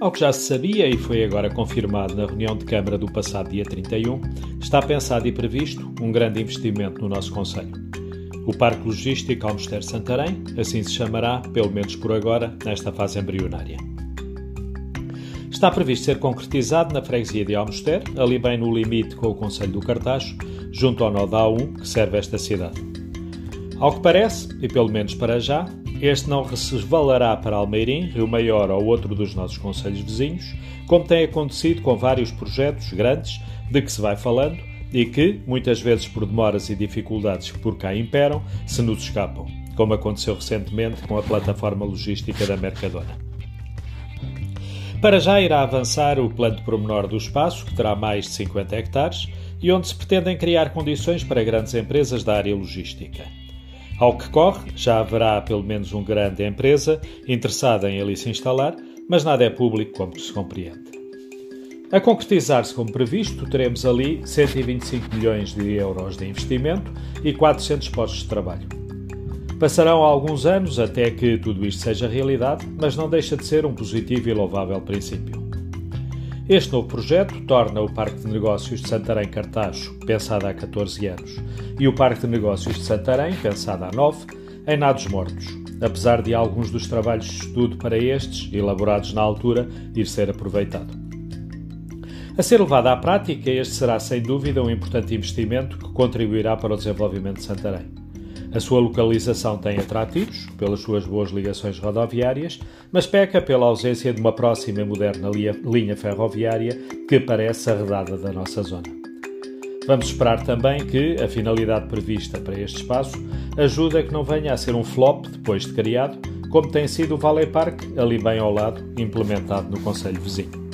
Ao que já se sabia e foi agora confirmado na reunião de Câmara do passado dia 31, está pensado e previsto um grande investimento no nosso Conselho. O Parque Logístico Almoster Santarém, assim se chamará, pelo menos por agora, nesta fase embrionária. Está previsto ser concretizado na freguesia de Almoster, ali bem no limite com o Conselho do Cartacho, junto ao nó da A1 que serve esta cidade. Ao que parece, e pelo menos para já, este não resvalará para Almeirim, Rio Maior ou outro dos nossos conselhos vizinhos, como tem acontecido com vários projetos grandes de que se vai falando e que, muitas vezes por demoras e dificuldades que por cá imperam, se nos escapam, como aconteceu recentemente com a plataforma logística da Mercadona. Para já irá avançar o plano de promenor do espaço, que terá mais de 50 hectares, e onde se pretendem criar condições para grandes empresas da área logística. Ao que corre, já haverá pelo menos uma grande empresa interessada em ali se instalar, mas nada é público, como se compreende. A concretizar-se como previsto, teremos ali 125 milhões de euros de investimento e 400 postos de trabalho. Passarão alguns anos até que tudo isto seja realidade, mas não deixa de ser um positivo e louvável princípio. Este novo projeto torna o Parque de Negócios de Santarém Cartacho, pensado há 14 anos, e o Parque de Negócios de Santarém, pensado há 9, em nados mortos, apesar de alguns dos trabalhos de estudo para estes, elaborados na altura, ir ser aproveitado. A ser levado à prática, este será sem dúvida um importante investimento que contribuirá para o desenvolvimento de Santarém. A sua localização tem atrativos, pelas suas boas ligações rodoviárias, mas peca pela ausência de uma próxima e moderna linha ferroviária que parece arredada da nossa zona. Vamos esperar também que a finalidade prevista para este espaço ajude a que não venha a ser um flop depois de criado, como tem sido o Valley Park, ali bem ao lado, implementado no Conselho Vizinho.